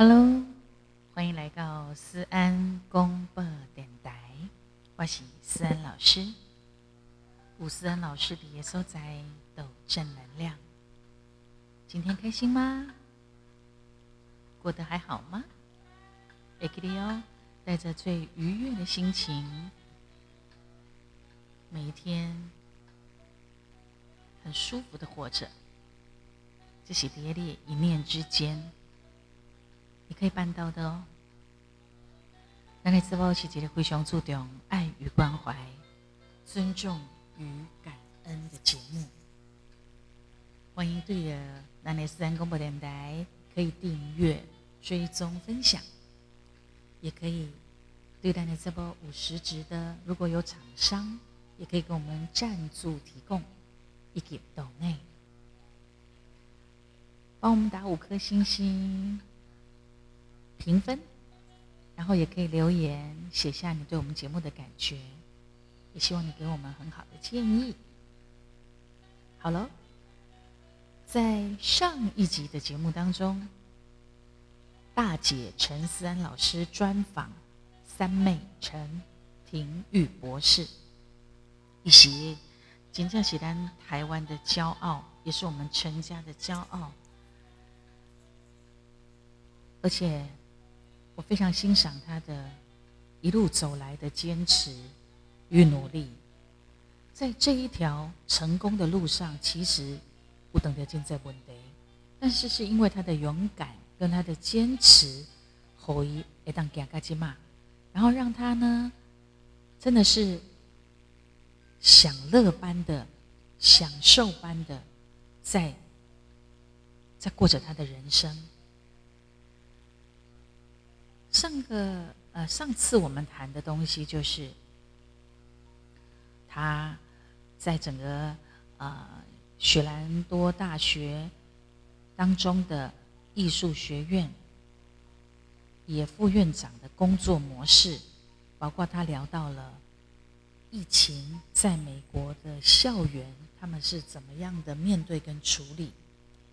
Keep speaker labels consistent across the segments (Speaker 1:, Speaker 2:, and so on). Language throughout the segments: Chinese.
Speaker 1: Hello，欢迎来到思安公播电台，我是思安老师。吴思安老师的耶稣在抖正能量，今天开心吗？过得还好吗？艾克利哦，带着最愉悦的心情，每一天很舒服的活着，这是跌列一念之间。你可以办到的哦。那你直播是一个非常注重爱与关怀、尊重与感恩的节目。欢迎对的南内斯安广播电台可以订阅、追踪、分享，也可以对待你直播五十值的，如果有厂商，也可以给我们赞助提供一点豆内，帮我们打五颗星星。评分，然后也可以留言写下你对我们节目的感觉，也希望你给我们很好的建议。好了，在上一集的节目当中，大姐陈思安老师专访三妹陈廷玉博士，一席金正喜丹台湾的骄傲，也是我们陈家的骄傲，而且。我非常欣赏他的一路走来的坚持与努力，在这一条成功的路上，其实不等得见在问题，但是是因为他的勇敢跟他的坚持，后一会当加加嘛，然后让他呢，真的是享乐般的、享受般的，在在过着他的人生。上个呃，上次我们谈的东西就是，他在整个呃雪兰多大学当中的艺术学院，也副院长的工作模式，包括他聊到了疫情在美国的校园，他们是怎么样的面对跟处理。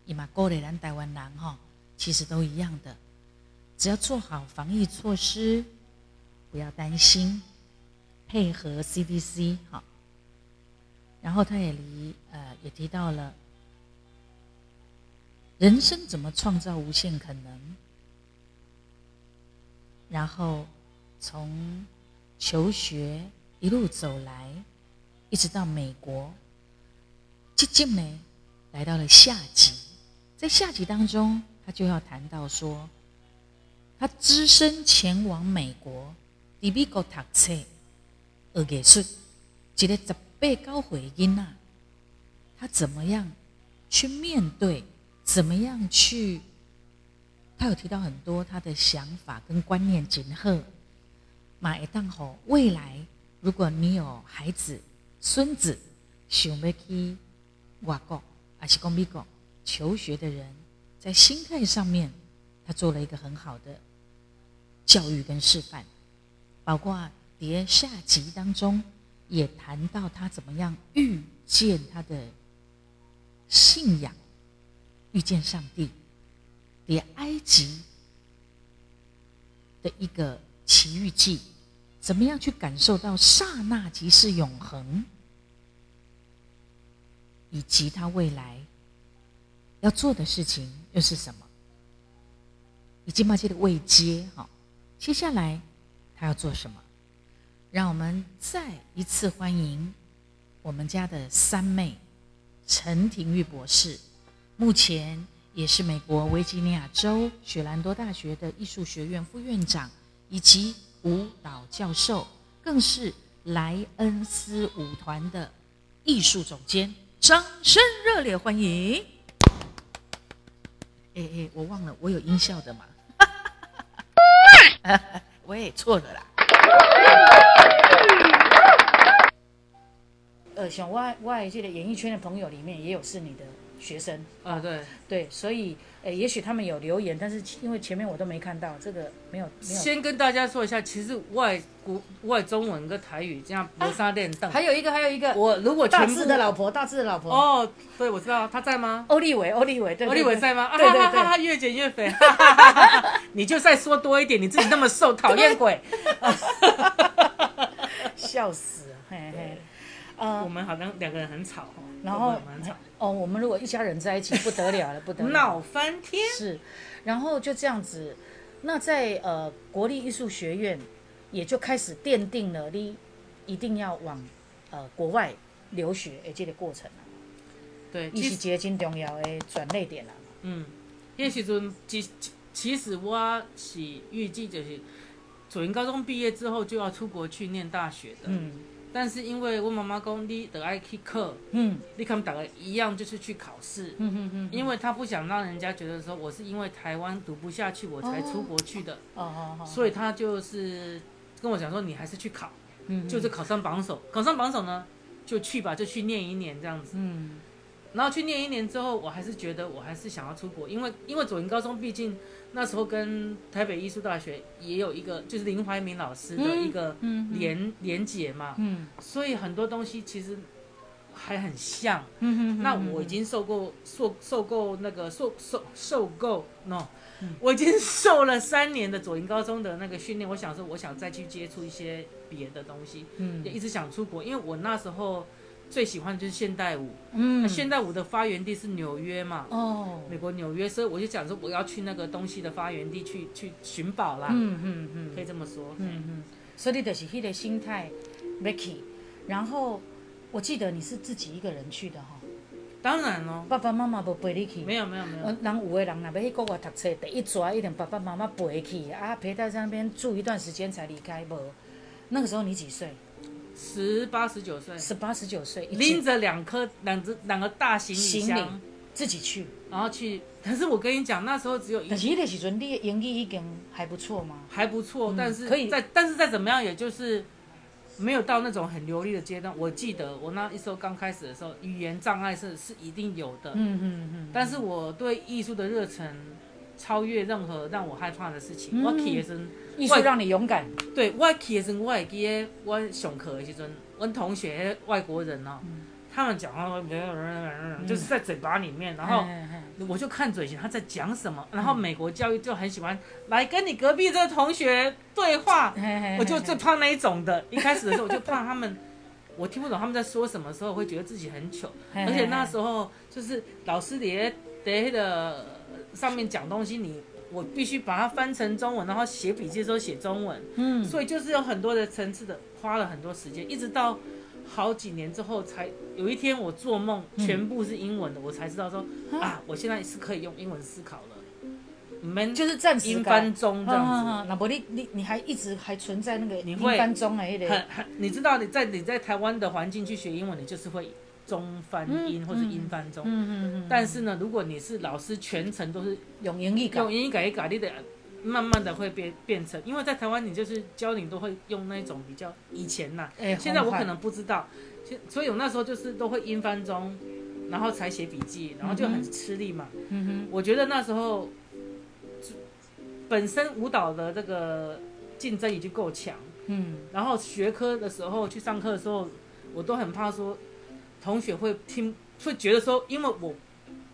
Speaker 1: 伊嘛，高丽兰台湾人哈，其实都一样的。只要做好防疫措施，不要担心，配合 CDC 好。然后他也离呃也提到了，人生怎么创造无限可能。然后从求学一路走来，一直到美国，接近呢来到了下集，在下集当中，他就要谈到说。他只身前往美国，在美国读册学艺术，一个十八九岁囡仔，他怎么样去面对？怎么样去？他有提到很多他的想法跟观念，今后马一当好未来，如果你有孩子、孙子想要去外国，还是讲美国求学的人，在心态上面。他做了一个很好的教育跟示范，包括叠下集当中也谈到他怎么样遇见他的信仰，遇见上帝，叠埃及的一个奇遇记，怎么样去感受到刹那即是永恒，以及他未来要做的事情又是什么？已经把这个未接好，接下来他要做什么？让我们再一次欢迎我们家的三妹陈廷玉博士，目前也是美国维吉尼亚州雪兰多大学的艺术学院副院长以及舞蹈教授，更是莱恩斯舞团的艺术总监。掌声热烈欢迎！哎哎，我忘了，我有音效的嘛？我也错了啦。呃，像我我这个演艺圈的朋友里面，也有是你的
Speaker 2: 学生。
Speaker 3: 啊，对，
Speaker 2: 对，所以诶，也许他们有留言，但是因为前面我都没看到，这个没有没有。
Speaker 3: 先跟大家说一下，其实外国外中文跟台语这样磨砂练凳。
Speaker 2: 还有一个，还有一个，
Speaker 3: 我如果
Speaker 2: 大志的老婆，大志的老婆，
Speaker 3: 哦，对，我知道他在吗？
Speaker 2: 欧丽伟，欧丽伟，对，
Speaker 3: 欧丽伟在吗？啊
Speaker 2: 对对
Speaker 3: 哈哈哈，越减越肥，你就再说多一点，你自己那么瘦，讨厌鬼。
Speaker 2: 笑死了，嘿嘿。呃
Speaker 3: 我，们好像两个人很吵哦，
Speaker 2: 然后
Speaker 3: 会不会蛮吵，
Speaker 2: 哦，我们如果一家人在一起，不得了了，不得了。
Speaker 3: 闹翻天。
Speaker 2: 是，然后就这样子，那在呃国立艺术学院也就开始奠定了你一定要往呃国外留学的这个过程啊，
Speaker 3: 对，
Speaker 2: 伊
Speaker 3: 其实
Speaker 2: 是一个真重要的转捩点啦。
Speaker 3: 嗯，迄时阵其其其实我是预计就是，左营高中毕业之后就要出国去念大学的。
Speaker 2: 嗯
Speaker 3: 但是因为我妈妈讲你得爱去课，
Speaker 2: 嗯。
Speaker 3: 你跟大家一样就是去考试，
Speaker 2: 嗯嗯嗯，
Speaker 3: 因为她不想让人家觉得说我是因为台湾读不下去我才出国去的，
Speaker 2: 哦哦哦，
Speaker 3: 所以她就是跟我讲说你还是去考，
Speaker 2: 嗯。
Speaker 3: 就是考上榜首，考上榜首呢就去吧，就去念一年这样子。
Speaker 2: 嗯
Speaker 3: 然后去念一年之后，我还是觉得我还是想要出国，因为因为左营高中毕竟那时候跟台北艺术大学也有一个就是林怀民老师的一个
Speaker 2: 嗯
Speaker 3: 连连结嘛，
Speaker 2: 嗯。
Speaker 3: 所以很多东西其实还很像。
Speaker 2: 嗯
Speaker 3: 那我已经受够受受够那个受受受够 no，、我
Speaker 2: 嗯
Speaker 3: 已经受了三年的左营高中的那个训练，我想说我想再去接触一些别的东西，
Speaker 2: 嗯。
Speaker 3: 也一直想出国，因为我那时候最喜欢的就是现代舞。那
Speaker 2: 嗯
Speaker 3: 现代舞的发源地是纽约嘛，
Speaker 2: 哦。
Speaker 3: 美国纽约，所以我就讲说我要去那个东西的发源地去去寻宝啦，
Speaker 2: 嗯嗯嗯。
Speaker 3: 可以这么说。
Speaker 2: 嗯嗯，所以你就是迄个心态，Ricky，然后我记得你是自己一个人去的哈，
Speaker 3: 当然咯，
Speaker 2: 爸爸妈妈无陪你去。
Speaker 3: 没有没有没有，
Speaker 2: 呃，人有的人若要去国外读册，第一抓一定爸爸妈妈陪去。啊，陪在那边住一段时间才离开。无，那个时候你几岁？
Speaker 3: 十八十九岁，
Speaker 2: 十八十九岁，
Speaker 3: 拎着两颗两只两个大行李
Speaker 2: 行李
Speaker 3: 箱，
Speaker 2: 自己去。
Speaker 3: 然后去。可是我跟你讲，那时候只有一
Speaker 2: 但是迄个时阵，你的英语已经还不错吗？
Speaker 3: 还不错，
Speaker 2: 嗯
Speaker 3: 但是
Speaker 2: 可以
Speaker 3: 再但是再怎么样，也就是没有到那种很流利的阶段。我记得我那一时候刚开始的时候，语言障碍是是一定有的，
Speaker 2: 嗯嗯嗯。
Speaker 3: 但是我对艺术的热忱超越任何让我害怕的事情。
Speaker 2: 嗯
Speaker 3: 我去的时候，
Speaker 2: 艺术让你勇敢。
Speaker 3: 对我去的时候，我会记得我上课的时阵，我同学外国人哦，他们讲话就是在嘴巴里面，然后我就看嘴型他在讲什么，然后美国教育就很喜欢来跟你隔壁这个同学对话，我就最怕那一种的。一开始的时候我就怕他们，我听不懂他们在说什么时候，会觉得自己很糗。而且那时候就是老师在在的上面讲东西，你我必须把它翻成中文，然后写笔记的时候写中文，
Speaker 2: 嗯。
Speaker 3: 所以就是有很多的层次的，花了很多时间，一直到好几年之后才有一天我做梦全部是英文的，我才知道说啊，我现在是可以用英文思考了，你们
Speaker 2: 就是暂时
Speaker 3: 英
Speaker 2: 改
Speaker 3: 翻中这样子。
Speaker 2: 啊，那不你你你还一直还存在那个英
Speaker 3: 你会
Speaker 2: 翻中
Speaker 3: 很，你知道你在你在台湾的环境去学英文，你就是会中翻英、
Speaker 2: 嗯
Speaker 3: 或者英翻中。
Speaker 2: 嗯嗯嗯，
Speaker 3: 但是呢，如果你是老师，全程都是
Speaker 2: 用英语讲
Speaker 3: 用，英语改一改，你得慢慢的会变变成，因为在台湾你就是教你都会用那种比较以前呐、
Speaker 2: 哎
Speaker 3: 现在我可能不知道，现所以我那时候就是都会英翻中，然后才写笔记，然后就很吃力嘛。
Speaker 2: 嗯
Speaker 3: 我觉得那时候本身舞蹈的这个竞争已经够强，
Speaker 2: 嗯。
Speaker 3: 然后学科的时候去上课的时候，我都很怕说同学会听，会觉得说，因为我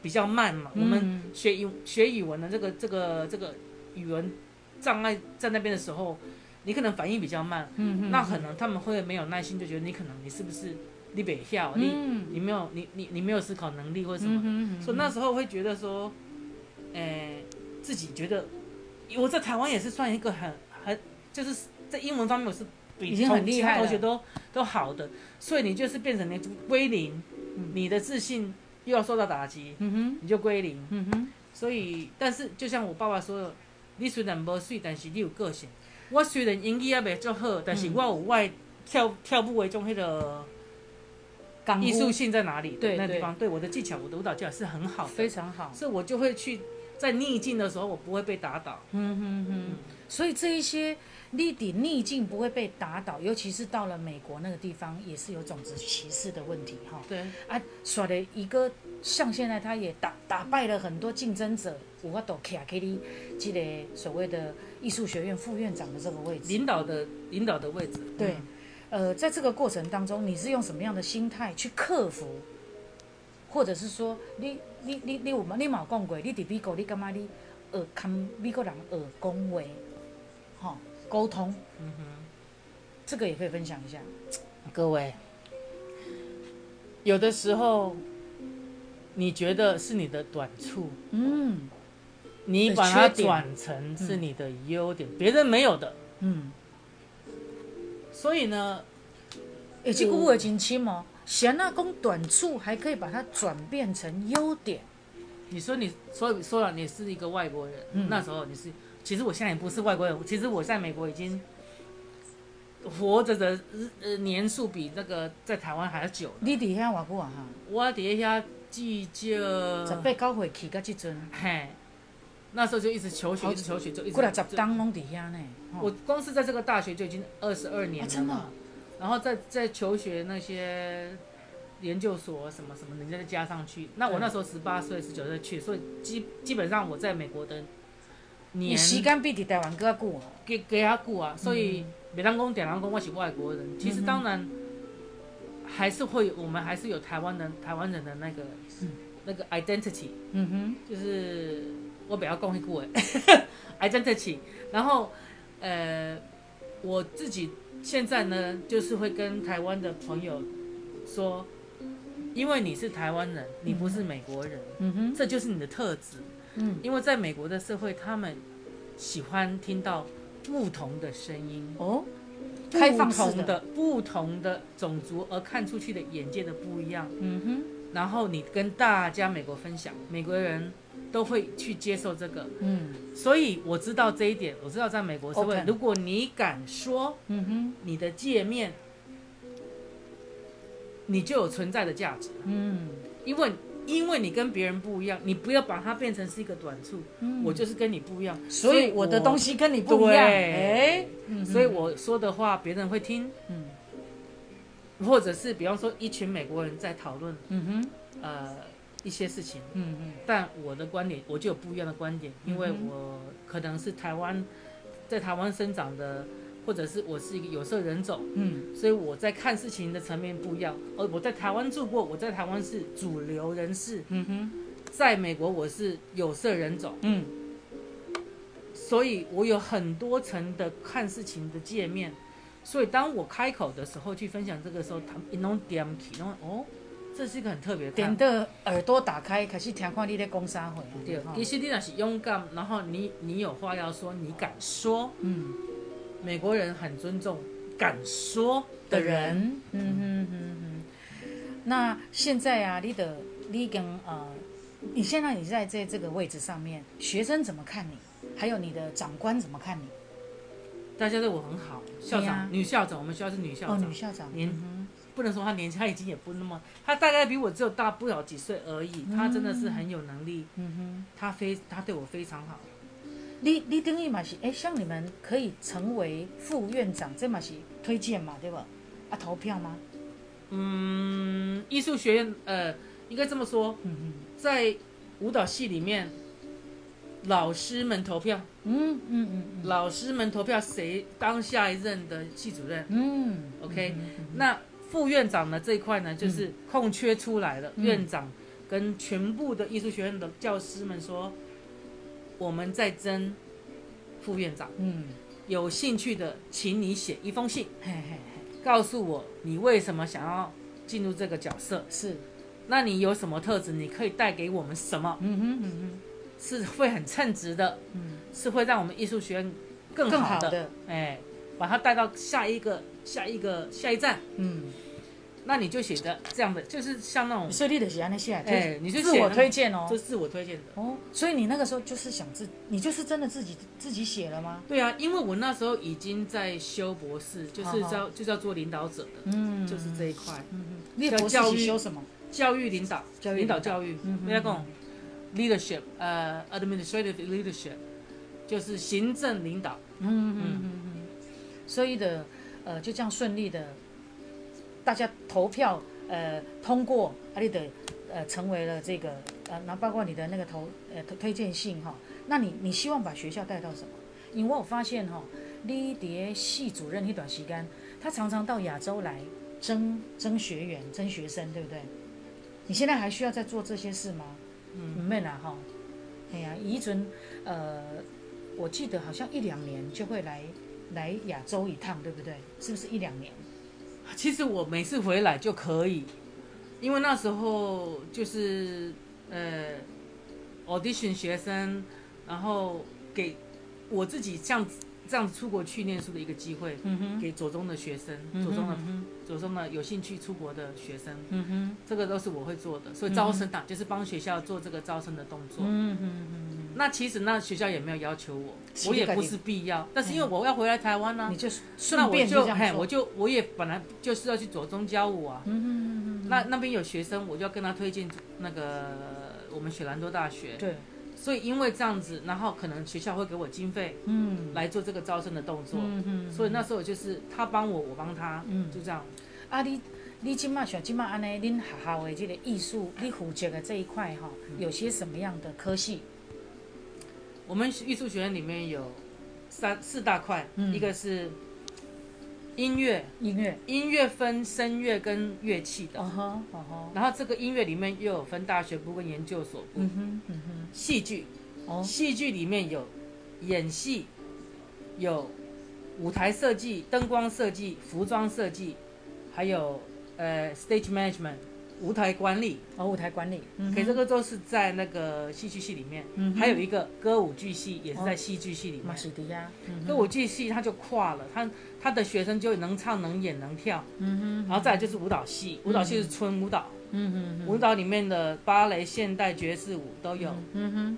Speaker 3: 比较慢嘛，我们
Speaker 2: 嗯
Speaker 3: 学语学语文的这个这个这个语文障碍在那边的时候，你可能反应比较慢，
Speaker 2: 嗯
Speaker 3: 那可能他们会没有耐心，就觉得你可能你是不是你北跳，你
Speaker 2: 嗯。
Speaker 3: 你没有你你你没有思考能力或者什么，
Speaker 2: 嗯
Speaker 3: 所以那时候会觉得说，诶、自己觉得我在台湾也是算一个很很就是在英文方面我是比
Speaker 2: 已经很厉害了
Speaker 3: 同学都都好的，所以你就是变成你归零，
Speaker 2: 嗯
Speaker 3: 你的自信又要受到打击，
Speaker 2: 嗯哼
Speaker 3: 你就归零。
Speaker 2: 嗯哼，
Speaker 3: 所以，但是就像我爸爸说的，你虽然无水，但是你有个性。我虽然英语也袂足好，但是
Speaker 2: 嗯
Speaker 3: 我有我的跳跳舞的种迄个艺术性在哪里？
Speaker 2: 对对
Speaker 3: 那地方，对我的技巧，我的舞蹈技巧是很好的，
Speaker 2: 非常好，
Speaker 3: 所以我就会去在逆境的时候我不会被打倒。
Speaker 2: 嗯哼哼，所以这一些逆底逆境不会被打倒，尤其是到了美国那个地方，也是有种族歧视的问题哈。
Speaker 3: 对，
Speaker 2: 啊，耍的一个像现在他也打打败了很多竞争者，我法度卡给你这个所谓的艺术学院副院长的这个位置。
Speaker 3: 领导的领导的位置。
Speaker 2: 对，呃，在这个过程当中，你是用什么样的心态去克服？或者是说，你你你你有嘛？你嘛有讲过，你伫美国，你感觉你学看美国人学讲话，吼、沟通，
Speaker 3: 嗯哼，
Speaker 2: 这个也可以分享一下。
Speaker 3: 各位，有的时候你觉得是你的短处，
Speaker 2: 嗯
Speaker 3: 你把它转成是你的优点，别人没有的。
Speaker 2: 嗯，
Speaker 3: 所以呢，
Speaker 2: 诶、这句话真深哦。贤那公短处，还可以把它转变成优点。
Speaker 3: 你说你说说了，你是一个外国人，
Speaker 2: 嗯
Speaker 3: 那时候你是，其实我现在也不是外国人，其实我在美国已经活着的日呃年数比那个在台湾还要久了。
Speaker 2: 你伫遐偌久啊？哈，
Speaker 3: 我底下至少
Speaker 2: 十八九岁去到即阵，
Speaker 3: 嘿，那时候就一直求学，一直求学，就一直
Speaker 2: 过来十
Speaker 3: 就
Speaker 2: 档拢伫遐呢。
Speaker 3: 我光是在这个大学就已经二十二年了，
Speaker 2: 啊真的哦
Speaker 3: 然后再再求学那些研究所什么什么，人家再加上去。那我那时候十八岁、十九岁去，所以基基本上我在美国的
Speaker 2: 你
Speaker 3: 年
Speaker 2: 时间比伫台湾搁较久哦。
Speaker 3: 给给他顾啊，所以别当公点当公我是外国人，其实当然还是会，我们还是有台湾人台湾人的那个、那个 identity，
Speaker 2: 嗯哼。
Speaker 3: 就是我比较讲一顾哎，identity。然后呃，我自己现在呢，就是会跟台湾的朋友说，因为你是台湾人，你不是美国人，
Speaker 2: 嗯哼，
Speaker 3: 这就是你的特质。
Speaker 2: 嗯，
Speaker 3: 因为在美国的社会，他们喜欢听到不同的声音，
Speaker 2: 哦，开放
Speaker 3: 不
Speaker 2: 式
Speaker 3: 同的。不同的种族，而看出去的眼界的不一样。
Speaker 2: 嗯哼，
Speaker 3: 然后你跟大家美国分享，美国人都会去接受这个。
Speaker 2: 嗯。
Speaker 3: 所以我知道这一点，我知道在美国社会如果你敢说
Speaker 2: 嗯哼，
Speaker 3: 你的界面，你就有存在的价值，
Speaker 2: 嗯。
Speaker 3: 因为因为你跟别人不一样，你不要把它变成是一个短处。
Speaker 2: 嗯，
Speaker 3: 我就是跟你不一样，
Speaker 2: 所以我的东西跟你不一样。哎，嗯
Speaker 3: 所以我说的话别人会听，
Speaker 2: 嗯。
Speaker 3: 或者是比方说一群美国人在讨论
Speaker 2: 嗯哼，
Speaker 3: 呃一些事情，
Speaker 2: 嗯嗯
Speaker 3: 但我的观点我就有不一样的观点，因为我可能是台湾在台湾生长的，或者是我是一个有色人种，
Speaker 2: 嗯
Speaker 3: 所以我在看事情的层面不一样。而我在台湾住过，我在台湾是主流人士，
Speaker 2: 嗯哼，
Speaker 3: 在美国我是有色人种，
Speaker 2: 嗯
Speaker 3: 所以我有很多层的看事情的界面。所以当我开口的时候去分享这个时候，他们一弄点起，然后哦，这是一个很特别的看
Speaker 2: 点。的耳朵打开，开始听看你在讲啥话。
Speaker 3: 对
Speaker 2: 哈，
Speaker 3: 其实你那是勇敢，然后你你有话要说，你敢说，
Speaker 2: 嗯
Speaker 3: 美国人很尊重敢说的
Speaker 2: 的
Speaker 3: 人。
Speaker 2: 人，嗯哼哼哼。那现在啊，你的你跟呃，你现在你在在这个位置上面，学生怎么看你？还有你的长官怎么看你？
Speaker 3: 大家对我很好，校长、女校长，我们学校是女校
Speaker 2: 哦，
Speaker 3: 长，
Speaker 2: 女校长，
Speaker 3: 年
Speaker 2: 嗯
Speaker 3: 不能说她年纪，她已经也不那么，她大概比我只有大不了几岁而已。她真的是很有能力，
Speaker 2: 嗯哼。
Speaker 3: 她非她对我非常好。
Speaker 2: 你你等于嘛是，哎，像你们可以成为副院长，这嘛是推荐嘛，对吧？啊，投票吗？
Speaker 3: 嗯，艺术学院，呃，应该这么说，
Speaker 2: 嗯
Speaker 3: 在舞蹈系里面，老师们投票，
Speaker 2: 嗯嗯嗯
Speaker 3: 老师们投票谁当下一任的系主任。
Speaker 2: 嗯
Speaker 3: OK，、那副院长呢这一块呢，就是空缺出来了。
Speaker 2: 嗯
Speaker 3: 院长跟全部的艺术学院的教师们说，我们在争副院长，
Speaker 2: 嗯，
Speaker 3: 有兴趣的，请你写一封信，
Speaker 2: 嘿嘿嘿，
Speaker 3: 告诉我你为什么想要进入这个角色，
Speaker 2: 是，
Speaker 3: 那你有什么特质，你可以带给我们什么，
Speaker 2: 嗯哼嗯哼。
Speaker 3: 是会很称职的，
Speaker 2: 嗯，
Speaker 3: 是会让我们艺术学院更
Speaker 2: 更
Speaker 3: 好的，
Speaker 2: 好的，
Speaker 3: 哎，把它带到下一个、下一个、下一站。
Speaker 2: 嗯，
Speaker 3: 那你就写的这样的，就是像那种
Speaker 2: 所以你就是安尼写，
Speaker 3: 哎你就
Speaker 2: 自我推荐哦
Speaker 3: 就。是自我推荐的。
Speaker 2: 哦，所以你那个时候就是想自，你就是真的自己自己写了吗？
Speaker 3: 对啊，因为我那时候已经在修博士，就是叫就是要做领导者的，
Speaker 2: 嗯
Speaker 3: 就是这一块
Speaker 2: 嗯嗯，你的博士
Speaker 3: 教育
Speaker 2: 修什么？
Speaker 3: 教育领导，
Speaker 2: 教育领导
Speaker 3: 教育
Speaker 2: 嗯。哼
Speaker 3: 人家讲，leadership，呃，administrative leadership，就是行政领导。
Speaker 2: 嗯嗯嗯嗯，所以的呃就这样顺利的，大家投票呃通过，阿里的呃成为了这个呃，那包括你的那个投呃推推荐信哈，那你你希望把学校带到什么？因为我发现哈，你伫系主任那段时间，他常常到亚洲来争争学员、争学生，对不对？你现在还需要再做这些事吗？嗯，没啦哈。哎呀，宜准呃，我记得好像一两年就会来来亚洲一趟，对不对？是不是一两年？
Speaker 3: 其实我每次回来就可以，因为那时候就是呃，audition 学生，然后给我自己这样这样出国去念书的一个机会，
Speaker 2: 嗯哼，
Speaker 3: 给左中的学生，左中的左中的有兴趣出国的学生，
Speaker 2: 嗯哼，
Speaker 3: 这个都是我会做的。所以招生党就是帮学校做这个招生的动作。
Speaker 2: 嗯哼嗯
Speaker 3: 那其实那学校也没有要求我，我也不是必要，但是因为我要回来台湾呢、
Speaker 2: 哼，你就
Speaker 3: 那
Speaker 2: 顺
Speaker 3: 我就嘿。我就我也本来就是要去左中教我啊。
Speaker 2: 嗯哼嗯哼，
Speaker 3: 那那边有学生，我就要跟他推荐那个我们雪兰多大学。
Speaker 2: 对，
Speaker 3: 所以因为这样子，然后可能学校会给我经费
Speaker 2: 嗯。
Speaker 3: 来做这个招生的动作。
Speaker 2: 嗯嗯，
Speaker 3: 所以那时候就是他帮我，我帮他，
Speaker 2: 嗯。
Speaker 3: 就这样。
Speaker 2: 啊，你你今麦像今麦安尼，恁学校的这个艺术，你负责的这一块哈，有些什么样的科系？
Speaker 3: 我们艺术学院里面有三四大块，
Speaker 2: 嗯。
Speaker 3: 一个是音乐，
Speaker 2: 音乐，
Speaker 3: 音乐分声乐跟乐器的，
Speaker 2: 哦吼哦吼，
Speaker 3: 然后这个音乐里面又有分大学部跟研究所部。
Speaker 2: 嗯哼嗯
Speaker 3: 戏剧，
Speaker 2: 哦，
Speaker 3: 戏剧里面有演戏，有舞台设计、灯光设计、服装设计，还有呃 stage management 舞台管理。
Speaker 2: 哦，舞台管理，嗯
Speaker 3: 可以，这个都是在那个戏剧系里面。
Speaker 2: 嗯哼。
Speaker 3: 还有一个歌舞剧系也是在戏剧系里面。
Speaker 2: 马。西迪亚，嗯
Speaker 3: 歌舞剧系它就跨了，他他的学生就能唱能演能跳，
Speaker 2: 嗯哼。
Speaker 3: 然后再来就是舞蹈系，舞蹈系是纯舞蹈，
Speaker 2: 哼嗯哼
Speaker 3: 舞蹈里面的芭蕾、现代、爵士舞都有。
Speaker 2: 嗯哼，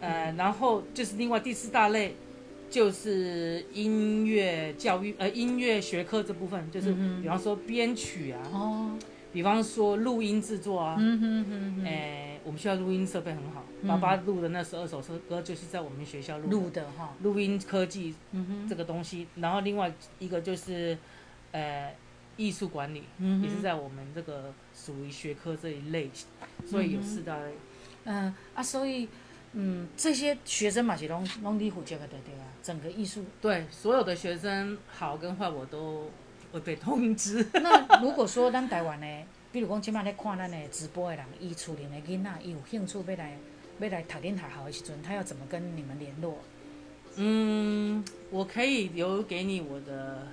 Speaker 3: 呃，然后就是另外第四大类，就是音乐教育，呃，音乐学科这部分，就是比方说编曲啊，
Speaker 2: 哦，
Speaker 3: 比方说录音制作啊，
Speaker 2: 嗯哼嗯哼，
Speaker 3: 哎、我们学校录音设备很好，
Speaker 2: 嗯。
Speaker 3: 爸爸录的那十二首歌就是在我们学校录的
Speaker 2: 录的哈，
Speaker 3: 录音科技
Speaker 2: 嗯哼，
Speaker 3: 这个东西，然后另外一个就是呃艺术管理，
Speaker 2: 嗯
Speaker 3: 也是在我们这个属于学科这一类，所以有四大类。
Speaker 2: 嗯啊，所以嗯，这些学生嘛是拢拢你负责的对对啊，整个艺术。
Speaker 3: 对，所有的学生好跟坏我都会被通知。
Speaker 2: 那如果说咱台湾的，比如讲即摆咧看咱的直播的人，伊厝里的囡仔，伊有兴趣要来要来读恁学校的时阵，他要怎么跟你们联络？
Speaker 3: 嗯，我可以留给你我的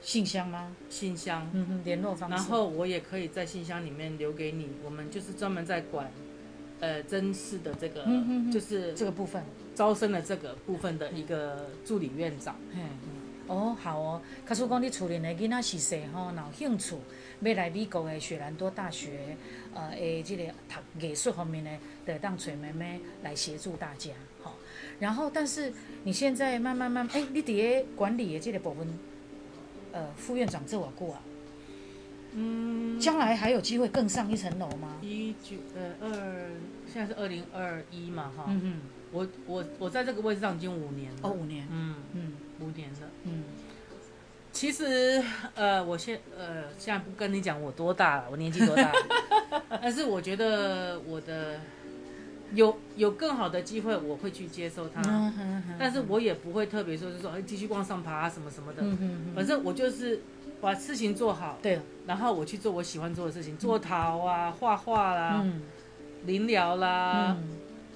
Speaker 2: 信箱吗？
Speaker 3: 信箱，
Speaker 2: 嗯哼，联络方式。
Speaker 3: 然后我也可以在信箱里面留给你。我们就是专门在管，呃，真试的这个，
Speaker 2: 嗯哼哼
Speaker 3: 就是
Speaker 2: 这个部分，
Speaker 3: 招生的这个部分的一个助理院长。
Speaker 2: 嗯，哦，好哦。假使讲你处理的囡仔是谁吼，若有兴趣要来美国的雪兰多大学，呃，诶，这个读艺术方面呢，得当找妹妹来协助大家，吼。然后，但是你现在慢慢慢，哎、你伫咧管理的这个部分，呃，副院长这我过啊，
Speaker 3: 嗯，
Speaker 2: 将来还有机会更上一层楼吗？
Speaker 3: 一九呃二，现在是二零二一嘛哈。
Speaker 2: 嗯嗯，
Speaker 3: 我我我在这个位置上已经五年了。
Speaker 2: 哦，五年，
Speaker 3: 嗯，
Speaker 2: 嗯
Speaker 3: 五年了。
Speaker 2: 嗯，
Speaker 3: 其实，呃，我现呃现在不跟你讲我多大了，我年纪多大，但是我觉得我的有有更好的机会，我会去接受它，但是我也不会特别说是说哎继续往上爬啊什么什么的，反正我就是把事情做好，
Speaker 2: 对，
Speaker 3: 然后我去做我喜欢做的事情，做陶啊、画画啦、
Speaker 2: 嗯。
Speaker 3: 灵疗啦，
Speaker 2: 嗯。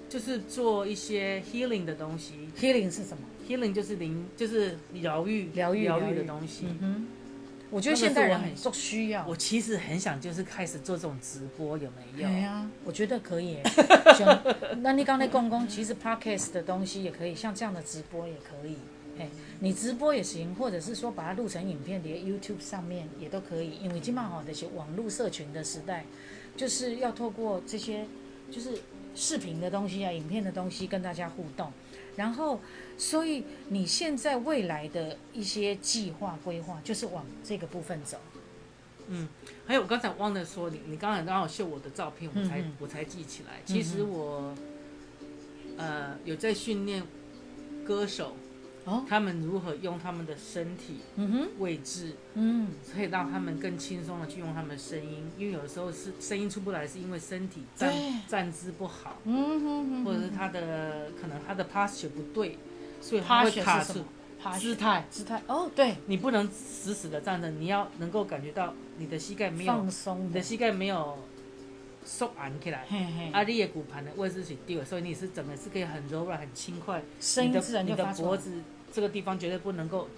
Speaker 3: 就是做一些 healing 的东西。
Speaker 2: ，healing 是什么
Speaker 3: ？healing 就是灵，就是疗愈、
Speaker 2: 疗愈
Speaker 3: 疗
Speaker 2: 疗愈。
Speaker 3: 愈的东西。
Speaker 2: 嗯哼，我觉得
Speaker 3: 那个
Speaker 2: 现代
Speaker 3: 人很
Speaker 2: 人都需要。
Speaker 3: 我其实很想就是开始做这种直播，有没有？
Speaker 2: 对呀，我觉得可以 那你刚才讲讲，其实 podcast 的东西也可以，像这样的直播也可以。哎，你直播也行，或者是说把它录成影片，连 YouTube 上面也都可以。因为今嘛好的些网络社群的时代，就是要透过这些就是视频的东西啊、影片的东西跟大家互动。然后，所以你现在未来的一些计划规划，就是往这个部分走。
Speaker 3: 嗯，还有我刚才忘了说，你你刚才刚好秀我的照片，我才、我才记起来。其实我呃有在训练歌手，
Speaker 2: 哦，
Speaker 3: 他们如何用他们的身体
Speaker 2: 嗯哼，
Speaker 3: 位置，
Speaker 2: 嗯，
Speaker 3: 可以让他们更轻松的去用他们的声音，因为有时候是声音出不来，是因为身体站站姿不好，
Speaker 2: 嗯哼哼，
Speaker 3: 或者是他的可能他的 posture 不对，所以他会卡住姿态，
Speaker 2: 姿态，哦，对，
Speaker 3: 你不能死死的站着，你要能够感觉到你的膝盖没有
Speaker 2: 放松
Speaker 3: 你的膝盖没有缩按起来，
Speaker 2: 嘿嘿，
Speaker 3: 啊，你的骨盘的位置是对的，所以你是整个是可以很柔软、很轻快。
Speaker 2: 声音自然
Speaker 3: 你的脖子这个地方绝对不能够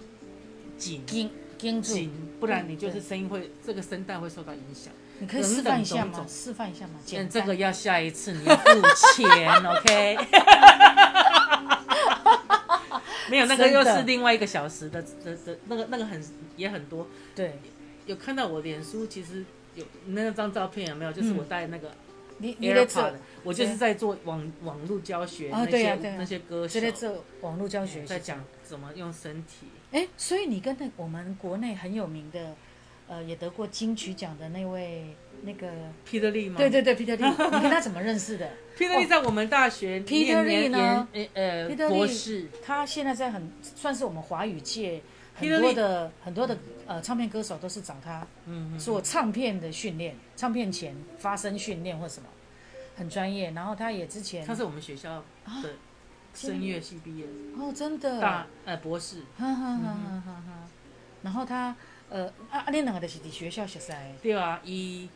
Speaker 3: 紧
Speaker 2: 盯盯住。
Speaker 3: 紧，不然你就是声音会这个声带会受到影响。
Speaker 2: 你可以示范一下吗？示范一下吗？简
Speaker 3: 嗯，这个要下一次你要付钱，OK？没有，那个又是另外一个小时的的的，那个那个很也很多。
Speaker 2: 对，
Speaker 3: 有看到我脸书，其实有那张照片有没有？就是
Speaker 2: 嗯
Speaker 3: 我带那个
Speaker 2: 你你在
Speaker 3: AirPod，
Speaker 2: 做，
Speaker 3: 我就是在做网网络教学，
Speaker 2: 啊
Speaker 3: 那些、那些歌手
Speaker 2: 就在做网络教学，
Speaker 3: 在讲怎么用身体。
Speaker 2: 哎，所以你跟那我们国内很有名的，呃，也得过金曲奖的那位那个
Speaker 3: ，Peter Lee 吗？
Speaker 2: 对对对，Peter Lee，你跟他怎么认识的
Speaker 3: ？，Peter Lee 在我们大学
Speaker 2: Peter
Speaker 3: 念
Speaker 2: Lee 呢
Speaker 3: 研呃
Speaker 2: Peter Lee
Speaker 3: 博士，
Speaker 2: 他现在在很算是我们华语界很多的很多的呃唱片歌手都是找他
Speaker 3: 嗯嗯，
Speaker 2: 做唱片的训练，唱片前发声训练或什么，很专业。然后他也之前
Speaker 3: 他是我们学校的声乐系毕业的
Speaker 2: 哦，真的，
Speaker 3: 大呃博士。
Speaker 2: 哈哈哈哈哈哈。然后他呃啊啊，你两个就是伫学校学识的，
Speaker 3: 对啊，伊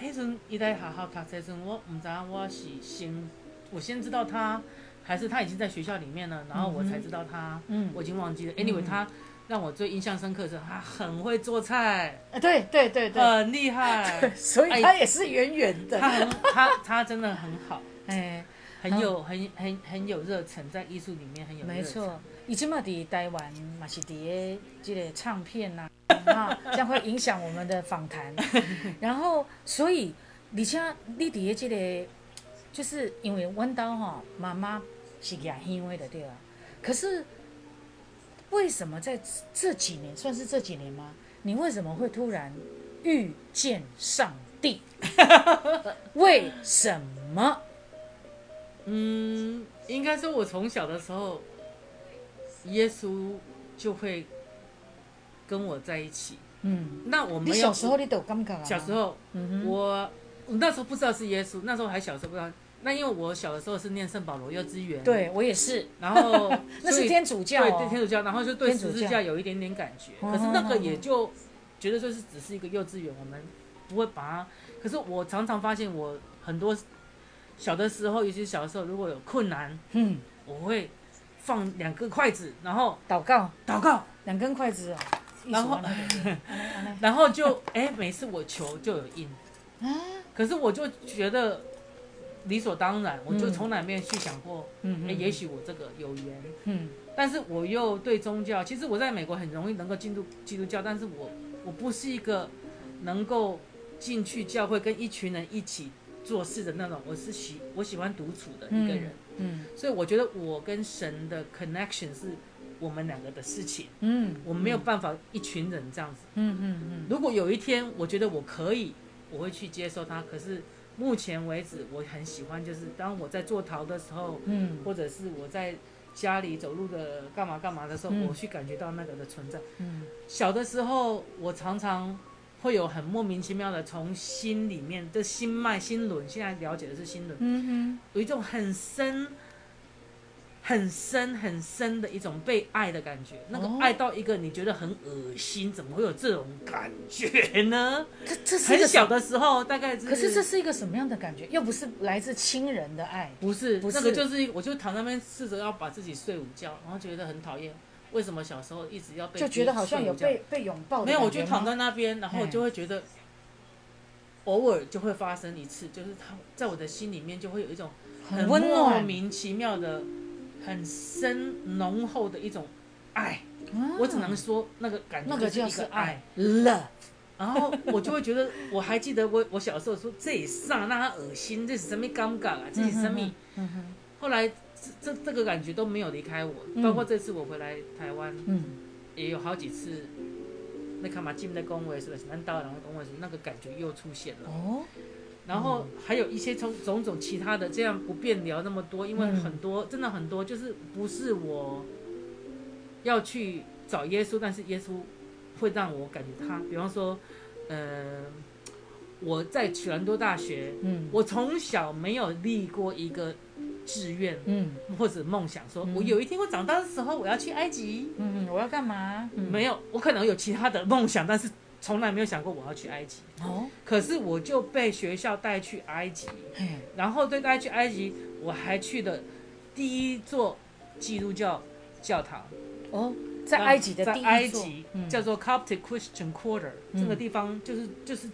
Speaker 3: 迄阵伊在学校读册阵，我毋知影我是先我先知道他，还是他已经在学校里面了，然后我才知道他，
Speaker 2: 嗯，
Speaker 3: 我已经忘记了。Anyway，他让我最印象深刻的是他很会做菜，
Speaker 2: 呃对对对对，
Speaker 3: 很厉害，
Speaker 2: 所以他也是圆圆的，
Speaker 3: 他很他他真的很好，
Speaker 2: 哎，
Speaker 3: 很有很很很有热忱，在艺术里面很有
Speaker 2: 没错，伊即嘛伫台湾嘛是伫个即个唱片呐、啊，这样会影响我们的访谈。然后，所以你像你伫个即个，就是因为阮兜吼妈妈是亚香味的对啊？可是为什么在这几年，算是这几年吗？你为什么会突然遇见上帝？为什么？
Speaker 3: 嗯，应该说我从小的时候，耶稣就会跟我在一起。
Speaker 2: 嗯，
Speaker 3: 那我
Speaker 2: 你
Speaker 3: 没有
Speaker 2: 小时候你都有感觉啊？
Speaker 3: 小时，候，
Speaker 2: 嗯，
Speaker 3: 我我那时候不知道是耶稣，那时候还小时候不知道。那因为我小的时候是念圣保罗幼稚园，，
Speaker 2: 对我也是，
Speaker 3: 然后
Speaker 2: 那是天主教、
Speaker 3: 对
Speaker 2: 哦，
Speaker 3: 对天主教，然后就对
Speaker 2: 天主教。
Speaker 3: 十字架有一点点感觉，
Speaker 2: 哦。
Speaker 3: 可是那个也就觉得就是只是一个幼稚园，我们不会把它。可是我常常发现，我很多小的时候，尤其小的时候，如果有困难，
Speaker 2: 嗯，
Speaker 3: 我会放两个筷子，然后
Speaker 2: 祷告。
Speaker 3: 祷告，
Speaker 2: 两根筷子哦，
Speaker 3: 然后 然后就哎，每次我求就有应。
Speaker 2: 啊，
Speaker 3: 可是我就觉得理所当然，我就
Speaker 2: 嗯
Speaker 3: 从来没有去想过，哎、
Speaker 2: 嗯嗯，
Speaker 3: 也许我这个有缘。
Speaker 2: 嗯
Speaker 3: 但是我又对宗教，其实我在美国很容易能够进入基督教，但是我我不是一个能够进去教会跟一群人一起做事的那种，我是喜我喜欢独处的一个人，
Speaker 2: 嗯
Speaker 3: 所以我觉得我跟神的 connection 是我们两个的事情，
Speaker 2: 嗯，
Speaker 3: 我没有办法一群人这样子。
Speaker 2: 嗯嗯嗯
Speaker 3: 如果有一天我觉得我可以，我会去接受他。可是目前为止，我很喜欢，就是当我在做陶的时候，
Speaker 2: 嗯
Speaker 3: 或者是我在家里走路的干嘛干嘛的时候，
Speaker 2: 嗯
Speaker 3: 我去感觉到那个的存在。
Speaker 2: 嗯
Speaker 3: 小的时候，我常常会有很莫名其妙的从心里面的心脉、心轮，现在了解的是心轮，
Speaker 2: 嗯
Speaker 3: 有一种很深。很深很深的一种被爱的感觉，那个
Speaker 2: 哦。
Speaker 3: 爱到一个你觉得很恶心，怎么会有这种感觉呢？
Speaker 2: 这这是
Speaker 3: 很小，的时候，大概是，
Speaker 2: 可是这是一个什么样的感觉？又不是来自亲人的爱，
Speaker 3: 不是
Speaker 2: 不是。
Speaker 3: 那个就是，我就躺那边试着要把自己睡午觉，然后觉得很讨厌，为什么小时候一直要被
Speaker 2: 就觉得好像有被被拥抱的
Speaker 3: 没有，我就躺在那边，然后
Speaker 2: 嗯
Speaker 3: 就会觉得，偶尔就会发生一次，就是他在我的心里面就会有一种
Speaker 2: 很
Speaker 3: 莫，名其妙的、很深浓厚的一种爱，
Speaker 2: 啊
Speaker 3: 我只能说那个感觉
Speaker 2: 那个
Speaker 3: 就
Speaker 2: 就是是
Speaker 3: 一个爱
Speaker 2: 爱。，love，
Speaker 3: 然后我就会觉得，我还记得我我小时候说这也上让他恶心，这是什么尴尬啊，这是什么？
Speaker 2: 嗯哼
Speaker 3: 后来这这这个感觉都没有离开我，
Speaker 2: 嗯
Speaker 3: 包括这次我回来台湾，
Speaker 2: 嗯
Speaker 3: 也有好几次那看嘛进的恭维是不是？难道然后恭维是那个感觉又出现了。
Speaker 2: 哦，
Speaker 3: 然后还有一些从种种其他的，这样不便聊那么多，因为
Speaker 2: 嗯。
Speaker 3: 很多、真的很多，就是不是我要去找耶稣，但是耶稣会让我感觉他，比方说，呃，我在曲兰多大学，
Speaker 2: 嗯。
Speaker 3: 我从小没有立过一个志愿
Speaker 2: 嗯。
Speaker 3: 或者梦想，说
Speaker 2: 嗯。
Speaker 3: 我有一天我长大的时候我要去埃及，
Speaker 2: 嗯，我要干嘛？嗯。
Speaker 3: 没有，我可能有其他的梦想，但是从来没有想过我要去埃及。
Speaker 2: 哦，
Speaker 3: 可是我就被学校带去埃及，
Speaker 2: 嘿，
Speaker 3: 然后对带去埃及，我还去的第一座基督教教堂，
Speaker 2: 哦，在埃及的第一座
Speaker 3: 在埃及、
Speaker 2: 嗯。
Speaker 3: 叫做 Coptic Christian Quarter，、
Speaker 2: 嗯。
Speaker 3: 这个地方就是就是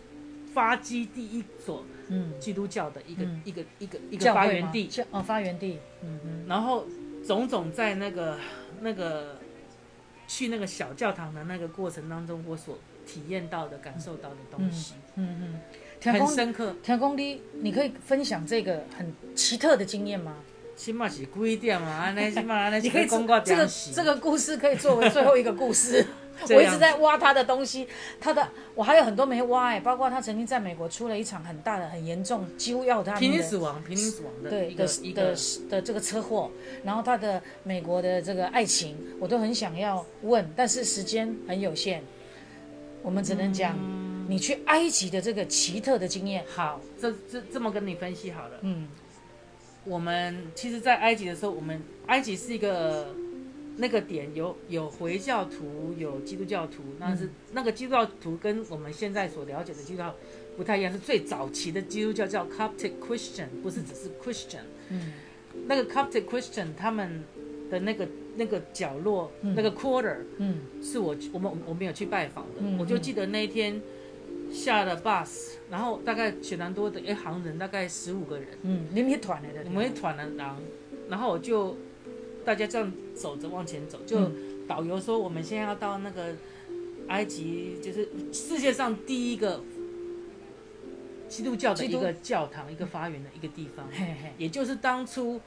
Speaker 3: 发基第一所
Speaker 2: 嗯
Speaker 3: 基督教的一个、
Speaker 2: 嗯。
Speaker 3: 一个一个一个发源地，
Speaker 2: 哦，发源地，嗯嗯，
Speaker 3: 然后种种在那个那个去那个小教堂的那个过程当中，我所体验到的、感受到的东西，
Speaker 2: 嗯哼，天
Speaker 3: 很
Speaker 2: 公
Speaker 3: 深刻。
Speaker 2: 天公你你可以分享这个很奇特的经验吗？
Speaker 3: 起码是几点嘛？安尼起码安尼
Speaker 2: 你可以
Speaker 3: 公告
Speaker 2: 这个这个故事可以作为最后一个故事。我一直在挖他的东西，他的我还有很多没挖哎，包括他曾经在美国出了一场很大的、很严重，几乎要他
Speaker 3: 濒临死亡、濒临死亡的
Speaker 2: 对
Speaker 3: 一个
Speaker 2: 的的
Speaker 3: 一个，
Speaker 2: 的这个车祸，然后他的美国的这个爱情，我都很想要问，但是时间很有限，我们只能讲
Speaker 3: 嗯
Speaker 2: 你去埃及的这个奇特的经验。
Speaker 3: 好，这这这么跟你分析好了。
Speaker 2: 嗯
Speaker 3: 我们其实，在埃及的时候，我们埃及是一个那个点有有回教徒，有基督教徒，那是、那个基督教徒跟我们现在所了解的基督教不太一样，是最早期的基督教叫 Coptic Christian，不是只是 Christian。
Speaker 2: 嗯
Speaker 3: 那个 Coptic Christian 他们的那个那个角落，那个 quarter
Speaker 2: 嗯。
Speaker 3: 是我我们我没有去拜访的，
Speaker 2: 嗯
Speaker 3: 我就记得那一天下了 bus，然后大概雪兰多的一行人大概十五个人，
Speaker 2: 嗯，你们一团来的，
Speaker 3: 我们一团的人，然后我就大家这样走着往前走，就
Speaker 2: 嗯。
Speaker 3: 导游说我们现在要到那个埃及，就是世界上第一个基督教的一个教堂，一个发源的一个地方，
Speaker 2: 嘿嘿。
Speaker 3: 也就是当初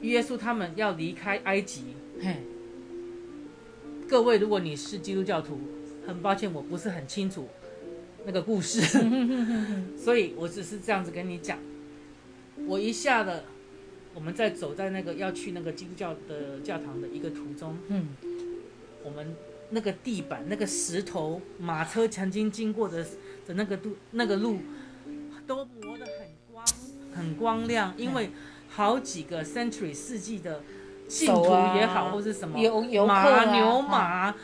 Speaker 3: 耶稣他们要离开埃及。
Speaker 2: 嘿，
Speaker 3: 各位，如果你是基督教徒，很抱歉，我不是很清楚那个故事，所以我只是这样子跟你讲。我一下的，我们在走在那个要去那个基督教的教堂的一个途中，
Speaker 2: 嗯
Speaker 3: 我们那个地板、那个石头、马车曾经经过的的那个路、那个路，都磨得很光、很光亮，因为好几个 century 世纪的信徒也好，或是什么
Speaker 2: 游游客
Speaker 3: 马、
Speaker 2: 啊
Speaker 3: 牛马、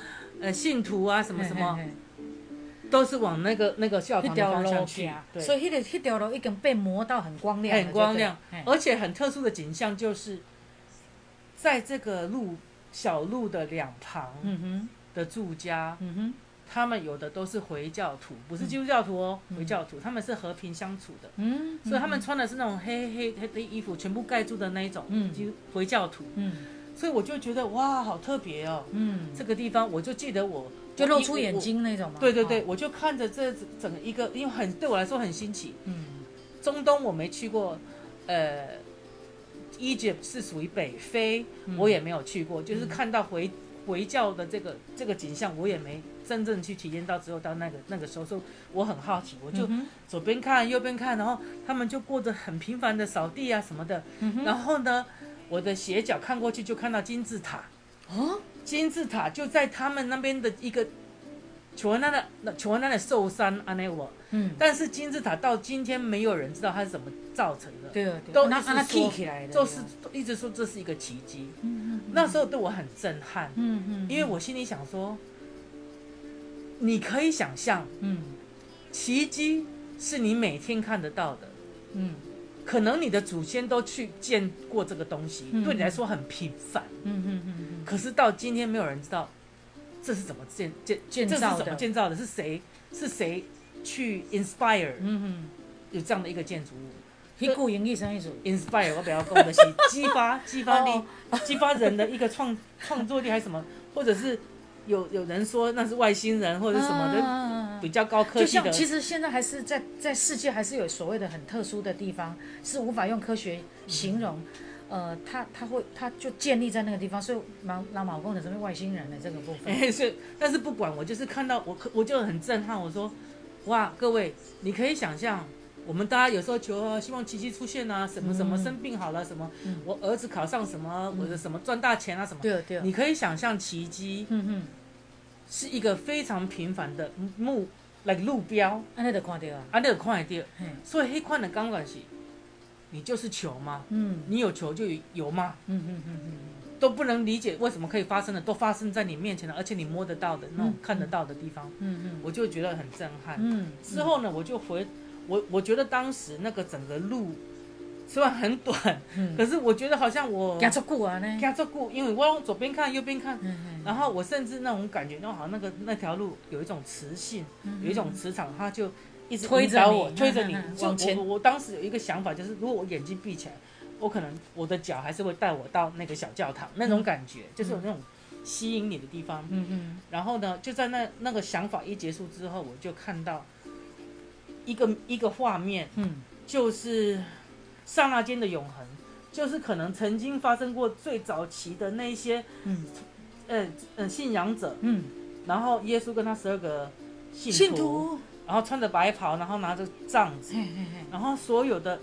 Speaker 3: 呃信徒啊，什么什么，
Speaker 2: 嘿嘿嘿。
Speaker 3: 都是往那个那个教堂方向去
Speaker 2: 所以那个那条路已经被磨到很光亮，
Speaker 3: 很光亮。而且很特殊的景象就是，在这个路小路的两旁的住家，
Speaker 2: 嗯哼
Speaker 3: 他们有的都是回教徒，不是基督教徒哦，回教徒，他们是和平相处的，
Speaker 2: 嗯，
Speaker 3: 所以他们穿的是那种黑黑黑的衣服，全部盖住的那一种，
Speaker 2: 嗯。
Speaker 3: 基督回教徒，
Speaker 2: 嗯。
Speaker 3: 所以我就觉得哇，好特别哦，
Speaker 2: 嗯，
Speaker 3: 这个地方我就记得我
Speaker 2: 就露出眼。睛那种嘛，
Speaker 3: 对对对，
Speaker 2: 哦，
Speaker 3: 我就看着这整个一个，因为很对我来说很新奇，
Speaker 2: 嗯。
Speaker 3: 中东我没去过，呃，Egypt 是属于北非，
Speaker 2: 嗯。
Speaker 3: 我也没有去过，就是看到回回教的这个这个景象，我也没真正去体验到，只有到那个那个时候，所以我很好奇，我就左边看右边看，然后他们就过着很平凡的扫地啊什么的，
Speaker 2: 嗯
Speaker 3: 然后呢，我的斜角看过去就看到金字塔，
Speaker 2: 哦，
Speaker 3: 金字塔就在他们那边的一个。琼安娜的琼安娜的寿山安内我，
Speaker 2: 嗯，
Speaker 3: 但是金字塔到今天没有人知道它是怎么造成的，
Speaker 2: 对对，
Speaker 3: 都
Speaker 2: 那那
Speaker 3: 一直说
Speaker 2: 起起来的，
Speaker 3: 就是一直说这是一个奇迹。
Speaker 2: 嗯嗯
Speaker 3: 那时候对我很震撼，
Speaker 2: 嗯嗯，
Speaker 3: 因为我心里想说，你可以想象，
Speaker 2: 嗯。
Speaker 3: 奇迹是你每天看得到的，
Speaker 2: 嗯。
Speaker 3: 可能你的祖先都去见过这个东西，
Speaker 2: 嗯
Speaker 3: 对你来说很平凡，
Speaker 2: 嗯嗯嗯。
Speaker 3: 可是到今天没有人知道这是怎么建建这是怎么
Speaker 2: 建造的？
Speaker 3: 建造的，是谁？是谁去 inspire
Speaker 2: 嗯哼，
Speaker 3: 有这样的一个建筑物。
Speaker 2: 迄句英语什么意思
Speaker 3: ？inspire 我比较讲的是激发激发力
Speaker 2: 哦，
Speaker 3: 激发人的一个创创作力还是什么，或者是有有人说那是外星人或者什么的
Speaker 2: 的
Speaker 3: 比较高科技的，
Speaker 2: 像其实现在还是在在世界还是有所谓的很特殊的地方，是无法用科学形容。呃，他他会他就建立在那个地方，所以老老马公的什么外星人的这个部分，
Speaker 3: 哎，是，但是不管我就是看到我，我就很震撼。我说，哇，各位，你可以想象，我们大家有时候求啊，希望奇迹出现啊，什么什么生病好了，什么我儿子考上什么，我的什么赚大钱啊，什么，
Speaker 2: 对对，
Speaker 3: 你可以想象奇迹，嗯嗯，是一个非常平凡的目，来路标，
Speaker 2: 安尼就看到啊，
Speaker 3: 安尼就看得到，所以黑款的感觉是。你就是球吗？嗯，你有球就有吗？嗯嗯嗯嗯，都不能理解为什么可以发生的，都发生在你面前了，而且你摸得到的那种看得到的地方，嗯嗯，我就觉得很震撼。嗯，之后呢，我就回我，我觉得当时那个整个路虽然很短，嗯，可是我觉得好像我因为我往左边看，右边看，然后我甚至那种感觉，那好像那个那条路有一种磁性，有一种磁场，它就。一直推着我，推着你 往前。我我当时有一个想法，就是如果我眼睛闭起来，我可能我的脚还是会带我到那个小教堂，那种感觉就是有那种吸引你的地方。嗯嗯。然后呢，就在那那个想法一结束之后，我就看到一个一个画面，嗯，就是刹那间的永恒，就是可能曾经发生过最早期的那些，嗯，呃呃信仰者，嗯，然后耶稣跟他十二个信徒。然后穿着白袍，然后拿着杖子，然后所有的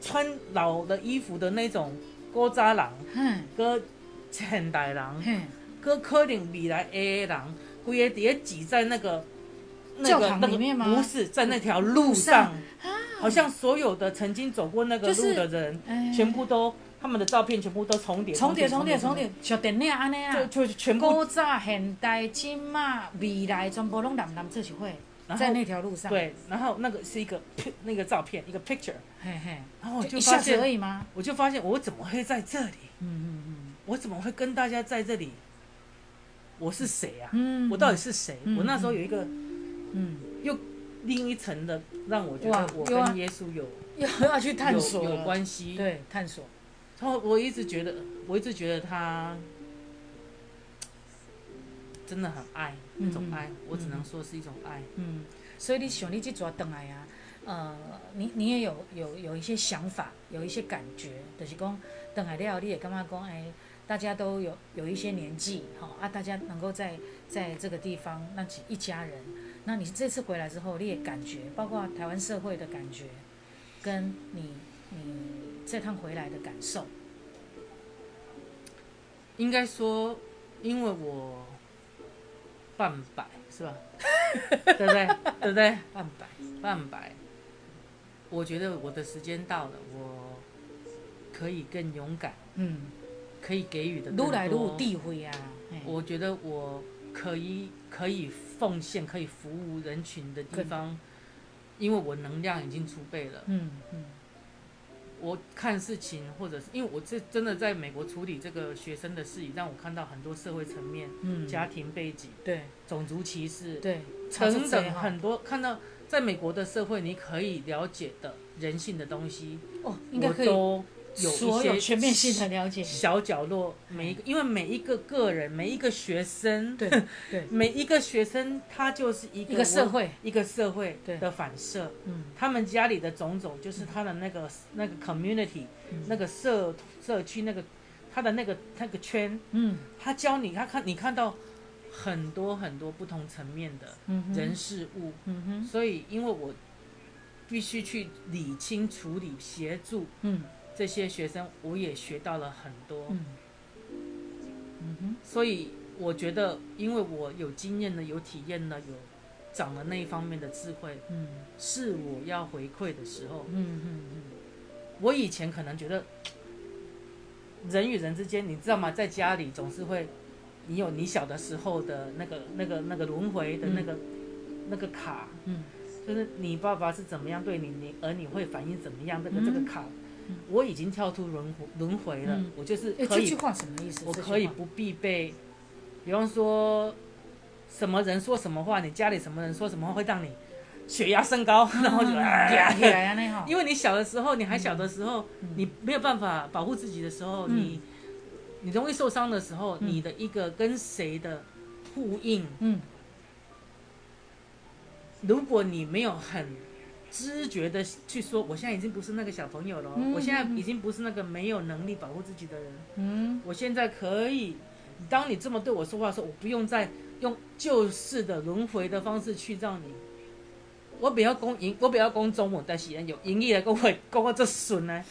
Speaker 3: 穿老的衣服的那种古早人，跟现代人，跟可能未来 A 人，规个底下挤在那个
Speaker 2: 那个那个
Speaker 3: 不是在那条路上，好像所有的曾经走过那个路的人，全部都他们的照片全部都重叠，
Speaker 2: 重叠重叠重叠，像电影安尼啊，
Speaker 3: 就就全部
Speaker 2: 古早现代今嘛未来全部拢连连做一伙。在那条路上，
Speaker 3: 对，然后那个是一个那个照片，一个 picture，嘿嘿，然后我
Speaker 2: 就
Speaker 3: 发现，
Speaker 2: 而已吗？
Speaker 3: 我就发现我怎么会在这里？嗯嗯嗯，我怎么会跟大家在这里？我是谁啊？嗯，我到底是谁？我那时候有一个，嗯，又另一层的让我觉得我跟耶稣有
Speaker 2: 要要去探索
Speaker 3: 有关系，
Speaker 2: 对，探索。
Speaker 3: 然后我一直觉得，我一直觉得他。真的很爱那种爱，我只能说是一种爱。
Speaker 2: 嗯，所以你想你这抓等来啊，呃，你你也有有有一些想法，有一些感觉，就是讲等来了，你也干嘛讲？哎，大家都有有一些年纪，哈啊，大家能够在在这个地方，那几一家人，那你这次回来之后，你也感觉，包括台湾社会的感觉，跟你你这趟回来的感受，
Speaker 3: 应该说，因为我。半百是吧？对不对？对不对？半百，半百。我觉得我的时间到了，我可以更勇敢。嗯，可以给予的
Speaker 2: 多。来路地会啊！
Speaker 3: 我觉得我可以可以奉献，可以服务人群的地方，因为我能量已经储备了。嗯嗯。我看事情，或者是因为我这真的在美国处理这个学生的事宜，让我看到很多社会层面、家庭背景、
Speaker 2: 对
Speaker 3: 种族歧视、
Speaker 2: 对
Speaker 3: 等等很多看到在美国的社会，你可以了解的人性的东西，
Speaker 2: 哦，应该可
Speaker 3: 以。
Speaker 2: 所有全面性的了解，
Speaker 3: 小角落每一个，因为每一个个人，每一个学生，
Speaker 2: 对对，
Speaker 3: 每一个学生他就是一
Speaker 2: 个社会，
Speaker 3: 一个社会的反射。嗯，他们家里的种种，就是他的那个那个 community，那个社社区那个他的那个那个圈。嗯，他教你，他看你看到很多很多不同层面的人事物。嗯哼，所以因为我必须去理清、处理、协助。嗯。这些学生，我也学到了很多。嗯，嗯哼，所以我觉得，因为我有经验了，有体验了，有长了那一方面的智慧，嗯，是我要回馈的时候。嗯嗯嗯，我以前可能觉得，人与人之间，你知道吗？在家里总是会，你有你小的时候的那个、那个、那个轮回的那个、那个卡。嗯，就是你爸爸是怎么样对你，你而你会反应怎么样？这个这个卡。我已经跳出轮回轮回了，我就是可以。这
Speaker 2: 句话什么意思？
Speaker 3: 我可以不必被，比方说，什么人说什么话，你家里什么人说什么话会让你血压升高，然后就啊，因为你小的时候，你还小的时候，你没有办法保护自己的时候，你你容易受伤的时候，你的一个跟谁的呼应，嗯，如果你没有很知觉的去说，我现在已经不是那个小朋友了我现在已经不是那个没有能力保护自己的人，
Speaker 2: 嗯
Speaker 3: 我现在可以。当你这么对我说话的时候，我不用再用旧式的轮回的方式去让你。我比较讲英，我比较讲中文，但是有英语来跟我跟我这损呢，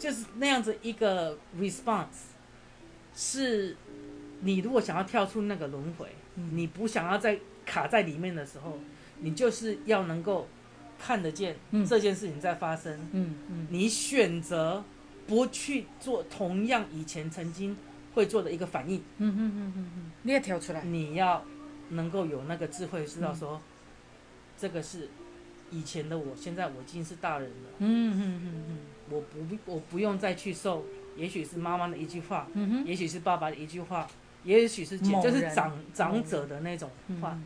Speaker 3: 就是那样子一个 response，是你如果想要跳出那个轮回，你不想要再卡在里面的时候，你就是要能够看得见
Speaker 2: 嗯。
Speaker 3: 这件事情在发生，
Speaker 2: 嗯嗯。
Speaker 3: 你选择不去做同样以前曾经会做的一个反应，
Speaker 2: 嗯嗯嗯嗯嗯，你也跳出来，
Speaker 3: 你要能够有那个智慧，知道说、这个是以前的我，现在我已经是大人了，
Speaker 2: 嗯嗯嗯
Speaker 3: 我不我不用再去受，也许是妈妈的一句话，
Speaker 2: 嗯哼，
Speaker 3: 也许是爸爸的一句话，也许是就是长长者的那种话，
Speaker 2: 嗯。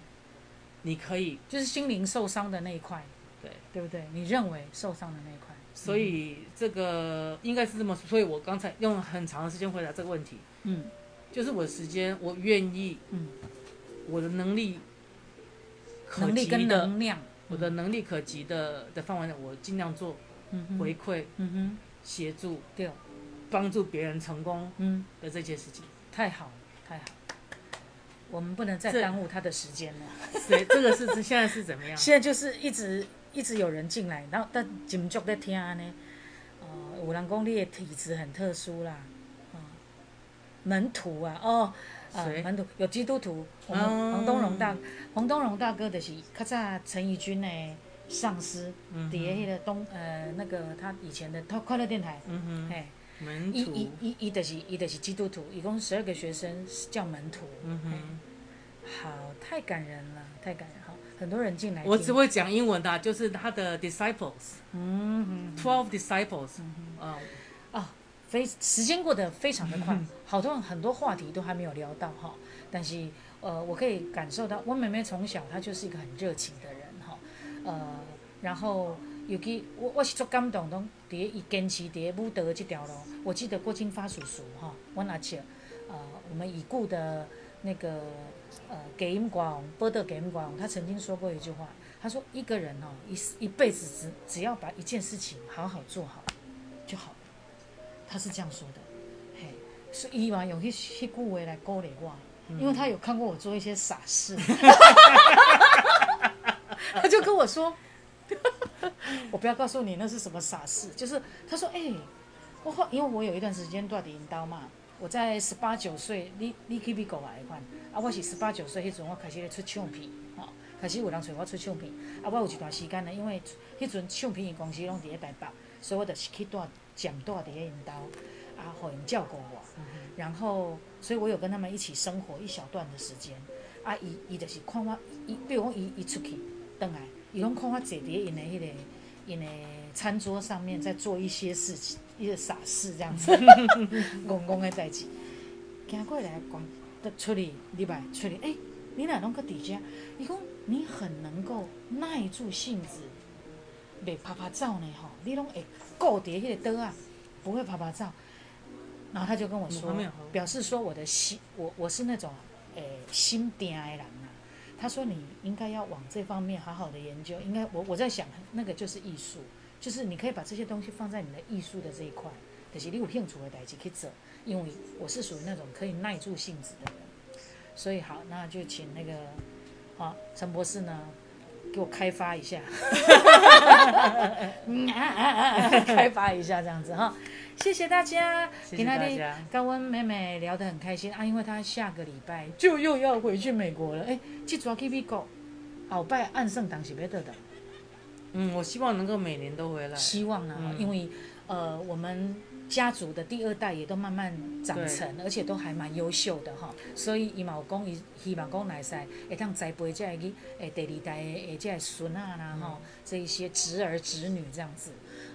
Speaker 3: 你可以
Speaker 2: 就是心灵受伤的那一块，
Speaker 3: 对。
Speaker 2: 对不对？你认为受伤的那一块，
Speaker 3: 所以这个应该是这么说，所以我刚才用很长的时间回答这个问题，
Speaker 2: 嗯。
Speaker 3: 就是我的时间，我愿意，
Speaker 2: 嗯，
Speaker 3: 我的能力可
Speaker 2: 能力跟，能量，
Speaker 3: 我的能力可及的的范围内，我尽量做
Speaker 2: 嗯哼。
Speaker 3: 回馈、
Speaker 2: 嗯哼，
Speaker 3: 协助、
Speaker 2: 对，
Speaker 3: 帮助别人成功
Speaker 2: 嗯，
Speaker 3: 的这些事情。
Speaker 2: 太好了，太好了，我们不能再耽误他的时间了。
Speaker 3: 对，这个是现在是怎么样？
Speaker 2: 现在就是一直一直有人进来，然后但紧足在听呢。呃，有人讲你的体质很特殊啦，啊、门徒啊，哦，呃，门徒有基督徒，我们
Speaker 3: 哦。
Speaker 2: 黄东荣大黄东荣大哥就是较早陈怡君的上司，
Speaker 3: 底
Speaker 2: 下迄个东呃那个他以前的他快乐电台，
Speaker 3: 嗯哼，
Speaker 2: 嘿，
Speaker 3: 门
Speaker 2: 伊伊
Speaker 3: 徒，
Speaker 2: 伊伊就是伊就是基督徒，一共十二个学生叫门徒，
Speaker 3: 嗯哼，
Speaker 2: 好，太感人了，太感人，好，很多人进来，
Speaker 3: 我只会讲英文的啊，就是他的 disciples，
Speaker 2: 嗯嗯
Speaker 3: twelve disciples，啊，
Speaker 2: 啊，非时间过得非常的快，好多很多话题都还没有聊到哈，但是呃，我可以感受到，我妹妹从小她就是一个很热情的人哈，呃，然后尤其我我是足感动，拢伫伊坚持伫武德这条路。我记得郭金发叔叔哈，我拿起呃我们已故的那个呃给音广波德给音广，他曾经说过一句话，他说一个人哦一一辈子只只要把一件事情好好做好就好了。他是这样说的，嘿，所以伊嘛用迄迄句话来鼓励我，因为他有看过我做一些傻事，他就跟我说，我不要告诉你那是什么傻事，就是他说，哎、我后因为我有一段时间住伫因兜嘛，我在十八九岁，你你去美国来款，啊，我是十八九岁迄阵我开始咧出唱片，吼、开始有人找我出唱片，啊，我有一段时间呢，因为迄阵唱片公司拢伫咧台北，所以我就是去住暂住伫咧因兜，啊，互因照顾我，然后，所以我有跟他们一起生活一小段的时间，啊，伊伊就是看我，伊比如讲伊伊出去倒来，伊拢看我坐伫因的迄、个因的餐桌上面在做一些事情，一个傻事这样子，戆戆的代志，行过来讲，得出去礼拜出去，诶、你哪拢搁伫遮？伊讲你很能够耐住性子，袂拍拍照呢吼，你拢会顾伫迄个桌啊，不会拍拍照。然后他就跟我说表示说我的心，我我是那种诶、心定的人啊。他说你应该要往这方面好好的研究，应该我我在想那个就是艺术，就是你可以把这些东西放在你的艺术的这一块，就是你有兴趣的代志去做，因为我是属于那种可以耐住性子的人，所以好，那就请那个啊陈博士呢给我开发一下，嗯啊啊啊啊开发一下这样子哈，谢谢大家，
Speaker 3: 谢谢
Speaker 2: 今天的
Speaker 3: 大家。
Speaker 2: 跟温妹妹聊得很开心。啊，因为她下个礼拜就又要回去美国了。哎，去抓 K B 狗，后拜按圣堂是要得的，
Speaker 3: 嗯，我希望能够每年都回来。
Speaker 2: 希望啊，
Speaker 3: 嗯
Speaker 2: 因为呃，我们家族的第二代也都慢慢长成，而且都还蛮优秀的哈，所以伊嘛有讲，伊希望讲来塞会当栽培这个诶第二代诶这个孙啊啦
Speaker 3: 嗯
Speaker 2: 哈，这一些侄儿侄女这样子，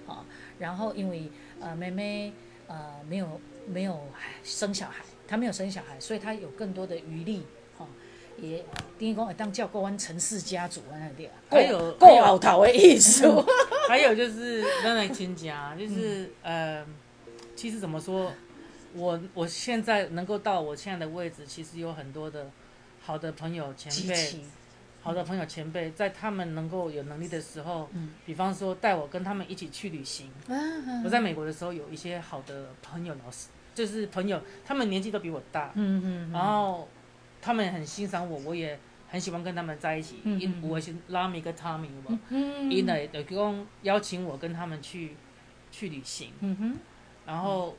Speaker 2: 啊，然后因为呃妹妹呃没有没有生小孩，她没有生小孩，所以她有更多的余力哈。也等于讲会当照顾阮陈氏家族安尼对啊，
Speaker 3: 还有
Speaker 2: 够
Speaker 3: 还有。
Speaker 2: 后头的艺术。
Speaker 3: 还有就是让来亲家，就是、
Speaker 2: 嗯
Speaker 3: 呃，其实怎么说，我我现在能够到我现在的位置，其实有很多的好的朋友前辈，好的朋友前辈，在他们能够有能力的时候，
Speaker 2: 嗯。
Speaker 3: 比方说带我跟他们一起去旅行。
Speaker 2: 啊
Speaker 3: 我在美国的时候有一些好的朋友、老师，就是朋友，他们年纪都比我大，
Speaker 2: 嗯嗯。
Speaker 3: 然后他们很欣赏我，我也很喜欢跟他们在一起。因我是拉米跟 Tommy 有无？
Speaker 2: 嗯。
Speaker 3: 因来就讲邀请我跟他们去去旅行，
Speaker 2: 嗯哼。
Speaker 3: 然后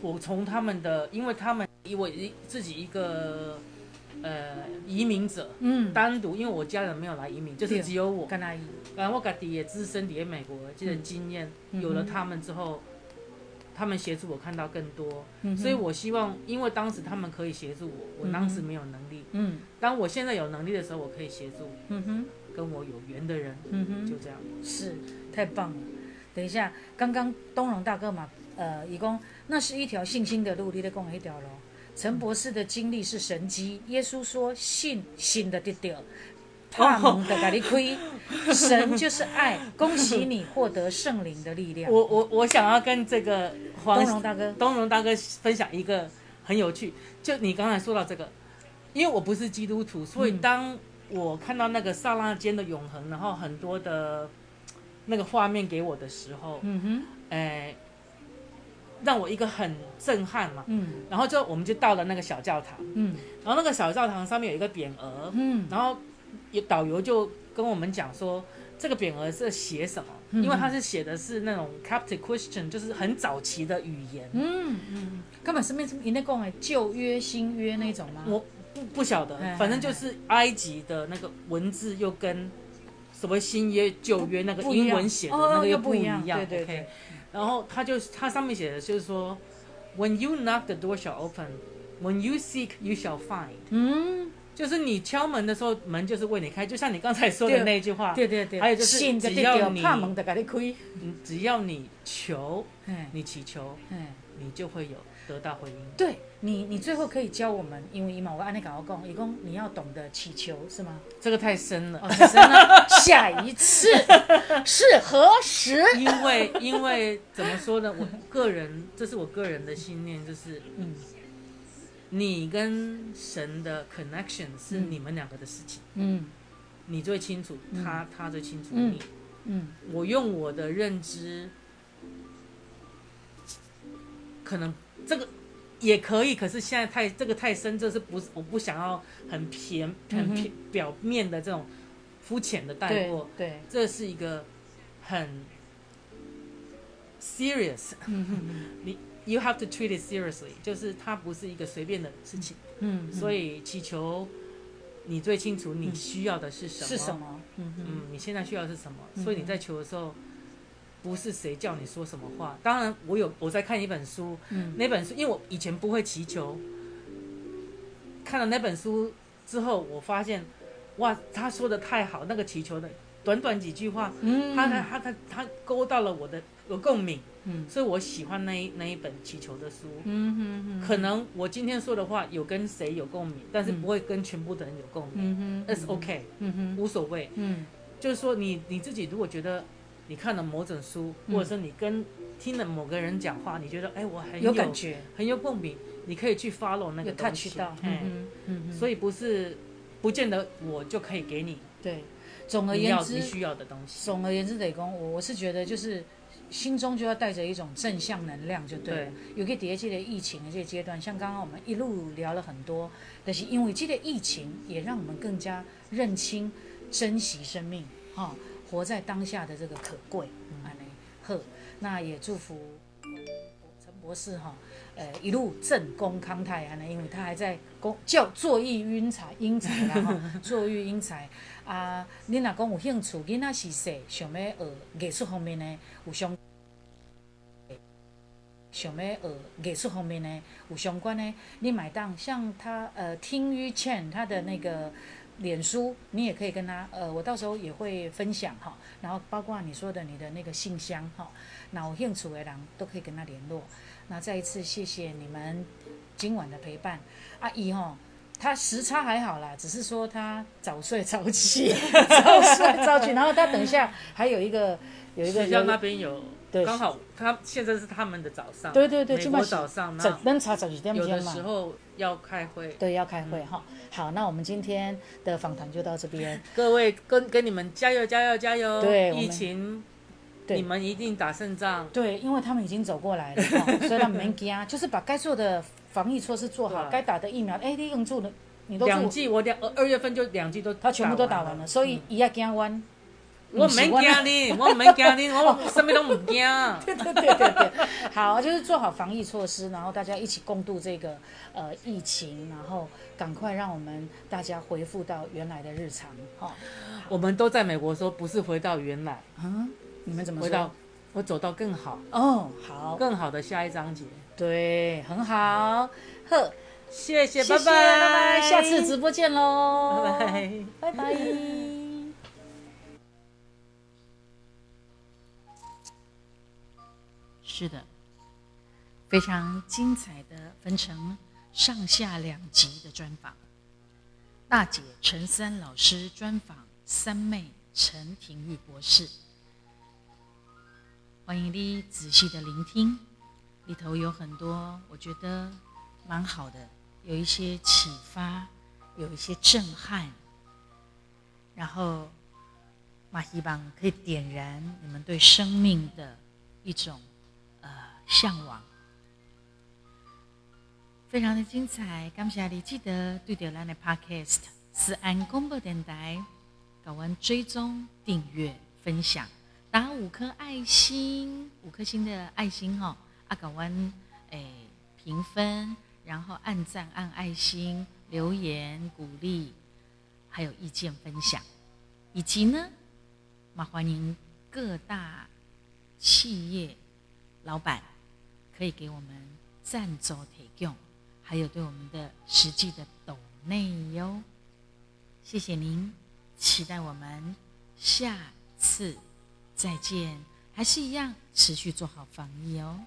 Speaker 3: 我从他们的，因为他们以我一自己一个呃移民者，
Speaker 2: 嗯，
Speaker 3: 单独因为我家人没有来移民，就是只有我，
Speaker 2: 干阿姨，
Speaker 3: 然后我家己也资深伫美国这个经验，
Speaker 2: 嗯
Speaker 3: 有了他们之后。他们协助我看到更多，
Speaker 2: 嗯
Speaker 3: 所以我希望，因为当时他们可以协助我，我当时没有能力。
Speaker 2: 嗯
Speaker 3: 当我现在有能力的时候，我可以协助
Speaker 2: 嗯哼
Speaker 3: 跟我有缘的人，
Speaker 2: 嗯哼，
Speaker 3: 就这样。
Speaker 2: 是太棒了。等一下，刚刚东荣大哥嘛，呃，以公那是一条信心的路，你在讲一条路。陈博士的经历是神机，耶稣说信信的得到，怕蒙的给你亏，神就是爱，恭喜你获得圣灵的力量。
Speaker 3: 我我我想要跟这个黄
Speaker 2: 东荣大哥，
Speaker 3: 东荣大哥分享一个很有趣，就你刚才说到这个，因为我不是基督徒，所以
Speaker 2: 嗯
Speaker 3: 当我看到那个刹那间的永恒，然后很多的那个画面给我的时候，
Speaker 2: 嗯哼，
Speaker 3: 哎、让我一个很震撼嘛。
Speaker 2: 嗯。
Speaker 3: 然后就我们就到了那个小教堂，
Speaker 2: 嗯。
Speaker 3: 然后那个小教堂上面有一个匾额，
Speaker 2: 嗯。
Speaker 3: 然后有导游就跟我们讲说，这个匾额是写什么？
Speaker 2: 嗯
Speaker 3: 因为它是写的是那种 Coptic Christian，就是很早期的语言。
Speaker 2: 嗯嗯，根本是面你那讲的旧约、新约那种吗？
Speaker 3: 我不不晓得
Speaker 2: 哎，
Speaker 3: 反正就是埃及的那个文字又跟所谓新约、旧约那个英文写的
Speaker 2: 哦
Speaker 3: 那个又不一
Speaker 2: 样
Speaker 3: 样。
Speaker 2: 对对
Speaker 3: 然后它就它上面写的就是说，When you knock, the door shall open. When you seek, you shall find.
Speaker 2: 嗯，
Speaker 3: 就是你敲门的时候，门就是为你开，就像你刚才说的那句话，
Speaker 2: 对对对，
Speaker 3: 还有就是
Speaker 2: 信
Speaker 3: 只要，你
Speaker 2: 怕蒙的
Speaker 3: 只要你求，
Speaker 2: 哎
Speaker 3: 你祈求，
Speaker 2: 哎。
Speaker 3: 你就会有得到回应。
Speaker 2: 对你，你最后可以教我们，因为伊嘛，我按你跟我讲，一共你要懂得祈求，是吗？
Speaker 3: 这个太深了，
Speaker 2: 哦，深了，下一次 是何时？
Speaker 3: 因为因为怎么说呢？我个人，这是我个人的信念，就是
Speaker 2: 嗯
Speaker 3: 你跟神的 connection 是你们两个的事情，
Speaker 2: 嗯。
Speaker 3: 你最清楚，他他最清楚
Speaker 2: 嗯
Speaker 3: 你。
Speaker 2: 嗯。
Speaker 3: 我用我的认知，可能这个也可以，可是现在太这个太深，这是不是我不想要很偏很偏表面的这种肤浅的带过，
Speaker 2: 对，
Speaker 3: 这是一个很 serious，你 you have to treat it seriously，就是它不是一个随便的事情，
Speaker 2: 嗯，
Speaker 3: 所以祈求你最清楚你需要的是什么，
Speaker 2: 是什？么？嗯
Speaker 3: 你现在需要的是什么？
Speaker 2: 嗯
Speaker 3: 所以你在求的时候，不是谁叫你说什么话。当然，我有我在看一本书，
Speaker 2: 嗯
Speaker 3: 那本书因为我以前不会祈求，看了那本书之后，我发现，哇，他说的太好，那个祈求的短短几句话，
Speaker 2: 嗯，
Speaker 3: 他他他他他勾到了我的有共鸣，
Speaker 2: 嗯
Speaker 3: 所以我喜欢那一那一本祈求的书。
Speaker 2: 嗯嗯嗯，
Speaker 3: 可能我今天说的话有跟谁有共鸣，但是
Speaker 2: 嗯
Speaker 3: 不会跟全部的人有共鸣。
Speaker 2: 嗯哼，
Speaker 3: 那是 OK，
Speaker 2: 嗯哼，
Speaker 3: 无所谓。
Speaker 2: 嗯
Speaker 3: 就是说你你自己如果觉得你看了某种书，
Speaker 2: 嗯
Speaker 3: 或者是你跟听了某个人讲话，你觉得哎我很
Speaker 2: 有感觉，
Speaker 3: 很有共鸣，你可以去 follow 那
Speaker 2: 有
Speaker 3: 个东西
Speaker 2: touch 到，
Speaker 3: 哎
Speaker 2: 嗯嗯嗯，
Speaker 3: 所以不是不见得我就可以给你
Speaker 2: 对，总而言之，
Speaker 3: 你需要的东西。
Speaker 2: 总而言之，得讲我我是觉得就是。心中就要带着一种正向能量，就对了。尤其在这个疫情的这个阶段，像刚刚我们一路聊了很多，但是因为这个疫情，也让我们更加认清、珍惜生命，哈、活在当下的这个可贵。安尼好，那也祝福呃陈博士哈，呃一路正宫康泰安呢，因为他还在工叫坐育英才英才啦哈，坐育英才。啊，你若讲有兴趣，囡仔是细，想要学艺术方面呢，有相想要学艺术方面呢，有相关呢，你买当像他呃听于 Chen 他的那个脸书，你也可以跟他呃，我到时候也会分享哈，然后包括你说的你的那个信箱哈，那我兴趣的人都可以跟他联络。那再一次谢谢你们今晚的陪伴，阿姨哈。
Speaker 1: 他时差还好啦，只是说他早睡早起，早睡早起，然后他等一下还有一个有一个
Speaker 3: 学校那
Speaker 1: 有
Speaker 3: 边有
Speaker 1: 对
Speaker 3: 刚好他现在是他们的早上，
Speaker 1: 对对对，
Speaker 3: 美国早上
Speaker 1: 早
Speaker 3: 那
Speaker 1: 能查早几点
Speaker 3: 有的时。候要开会，
Speaker 1: 对，要开会哈。好，那我们今天的访谈就到这边。
Speaker 3: 各位跟跟你们加油加油加油！
Speaker 1: 对
Speaker 3: 疫情
Speaker 1: 对
Speaker 3: 你们一定打胜仗。
Speaker 1: 对，因为他们已经走过来了，哈所以他们没惊，就是把该做的防疫措施做好，
Speaker 3: 对
Speaker 1: 该打的疫苗，哎，你用住了，你都做，
Speaker 3: 两剂我两呃二月份就两剂都
Speaker 1: 他全部都打完了，所以一要惊完。
Speaker 3: 我唔免惊你，我唔免惊你，我什么都唔惊。
Speaker 1: 对对对对对，好，就是做好防疫措施，然后大家一起共度这个呃疫情，然后赶快让我们大家恢复到原来的日常，哈、
Speaker 3: 我们都在美国说不是回到原来，
Speaker 1: 嗯，你们怎么
Speaker 3: 回到？我走到更好、
Speaker 1: 哦，好，
Speaker 3: 更好的下一章节。
Speaker 1: 对，很好，呵，
Speaker 3: 谢谢，
Speaker 1: 谢谢，
Speaker 3: 拜拜，
Speaker 1: 拜拜，下次直播见喽，
Speaker 3: 拜拜。
Speaker 1: 拜拜。是的，非常精彩的分成上下两集的专访。大姐陈三老师专访三妹陈婷玉博士，欢迎你仔细的聆听，里头有很多我觉得蛮好的，有一些启发，有一些震撼，然后马希望可以点燃你们对生命的一种呃向往，非常的精彩。感谢你，记得对着咱的 Podcast 是安公播电台，搞完追踪、订阅、分享，打五颗爱心，五颗星的爱心哦，啊，搞完诶评分，然后按赞、按爱心、留言鼓励，还有意见分享，以及呢，麻烦您各大企业老板可以给我们赞助提供，还有对我们的实际的抖内哟。谢谢您，期待我们下次再见，还是一样持续做好防疫哦。